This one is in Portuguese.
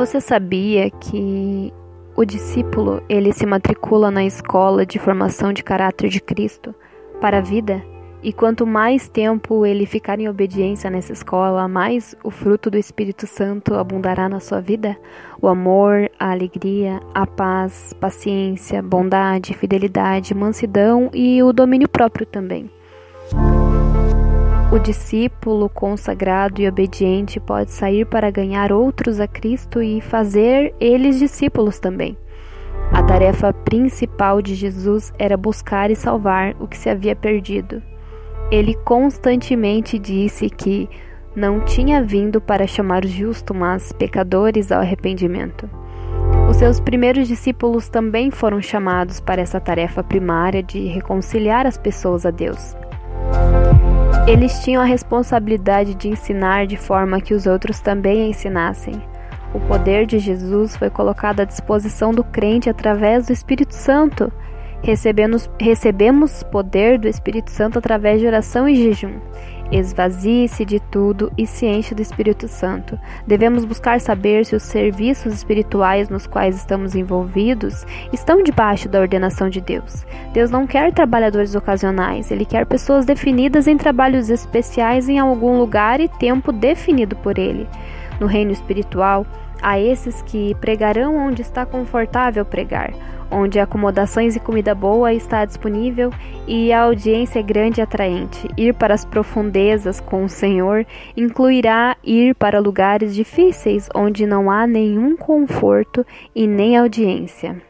Você sabia que o discípulo ele se matricula na escola de formação de caráter de Cristo para a vida? E quanto mais tempo ele ficar em obediência nessa escola, mais o fruto do Espírito Santo abundará na sua vida? O amor, a alegria, a paz, paciência, bondade, fidelidade, mansidão e o domínio próprio também. O discípulo consagrado e obediente pode sair para ganhar outros a Cristo e fazer eles discípulos também. A tarefa principal de Jesus era buscar e salvar o que se havia perdido. Ele constantemente disse que não tinha vindo para chamar os justos, mas pecadores ao arrependimento. Os seus primeiros discípulos também foram chamados para essa tarefa primária de reconciliar as pessoas a Deus. Eles tinham a responsabilidade de ensinar de forma que os outros também ensinassem. O poder de Jesus foi colocado à disposição do crente através do Espírito Santo. Recebemos, recebemos poder do Espírito Santo através de oração e jejum. Esvazie-se de tudo e se enche do Espírito Santo. Devemos buscar saber se os serviços espirituais nos quais estamos envolvidos estão debaixo da ordenação de Deus. Deus não quer trabalhadores ocasionais, ele quer pessoas definidas em trabalhos especiais em algum lugar e tempo definido por ele. No reino espiritual, há esses que pregarão onde está confortável pregar onde acomodações e comida boa está disponível e a audiência é grande e atraente. Ir para as profundezas com o Senhor incluirá ir para lugares difíceis onde não há nenhum conforto e nem audiência.